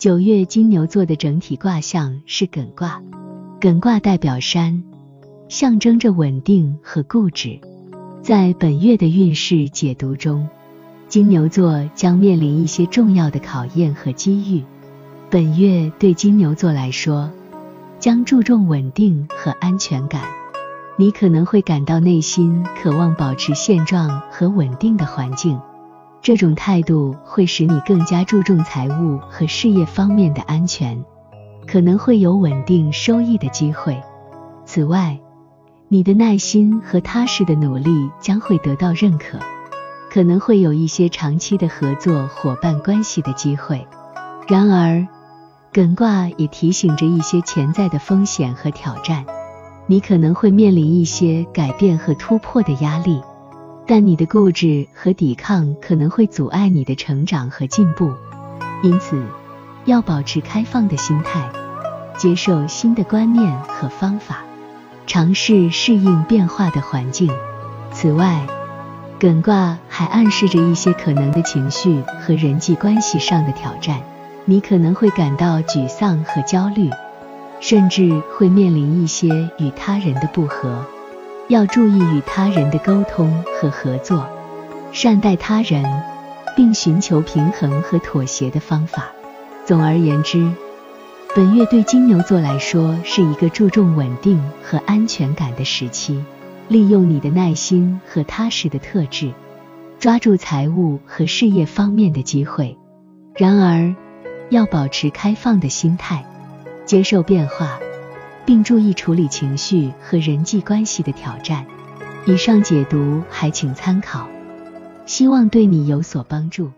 九月金牛座的整体卦象是艮卦，艮卦代表山，象征着稳定和固执。在本月的运势解读中，金牛座将面临一些重要的考验和机遇。本月对金牛座来说，将注重稳定和安全感。你可能会感到内心渴望保持现状和稳定的环境，这种态度会使你更加注重财务和事业方面的安全，可能会有稳定收益的机会。此外，你的耐心和踏实的努力将会得到认可，可能会有一些长期的合作伙伴关系的机会。然而，艮卦也提醒着一些潜在的风险和挑战。你可能会面临一些改变和突破的压力，但你的固执和抵抗可能会阻碍你的成长和进步。因此，要保持开放的心态，接受新的观念和方法，尝试适应变化的环境。此外，艮卦还暗示着一些可能的情绪和人际关系上的挑战，你可能会感到沮丧和焦虑。甚至会面临一些与他人的不和，要注意与他人的沟通和合作，善待他人，并寻求平衡和妥协的方法。总而言之，本月对金牛座来说是一个注重稳定和安全感的时期。利用你的耐心和踏实的特质，抓住财务和事业方面的机会。然而，要保持开放的心态。接受变化，并注意处理情绪和人际关系的挑战。以上解读还请参考，希望对你有所帮助。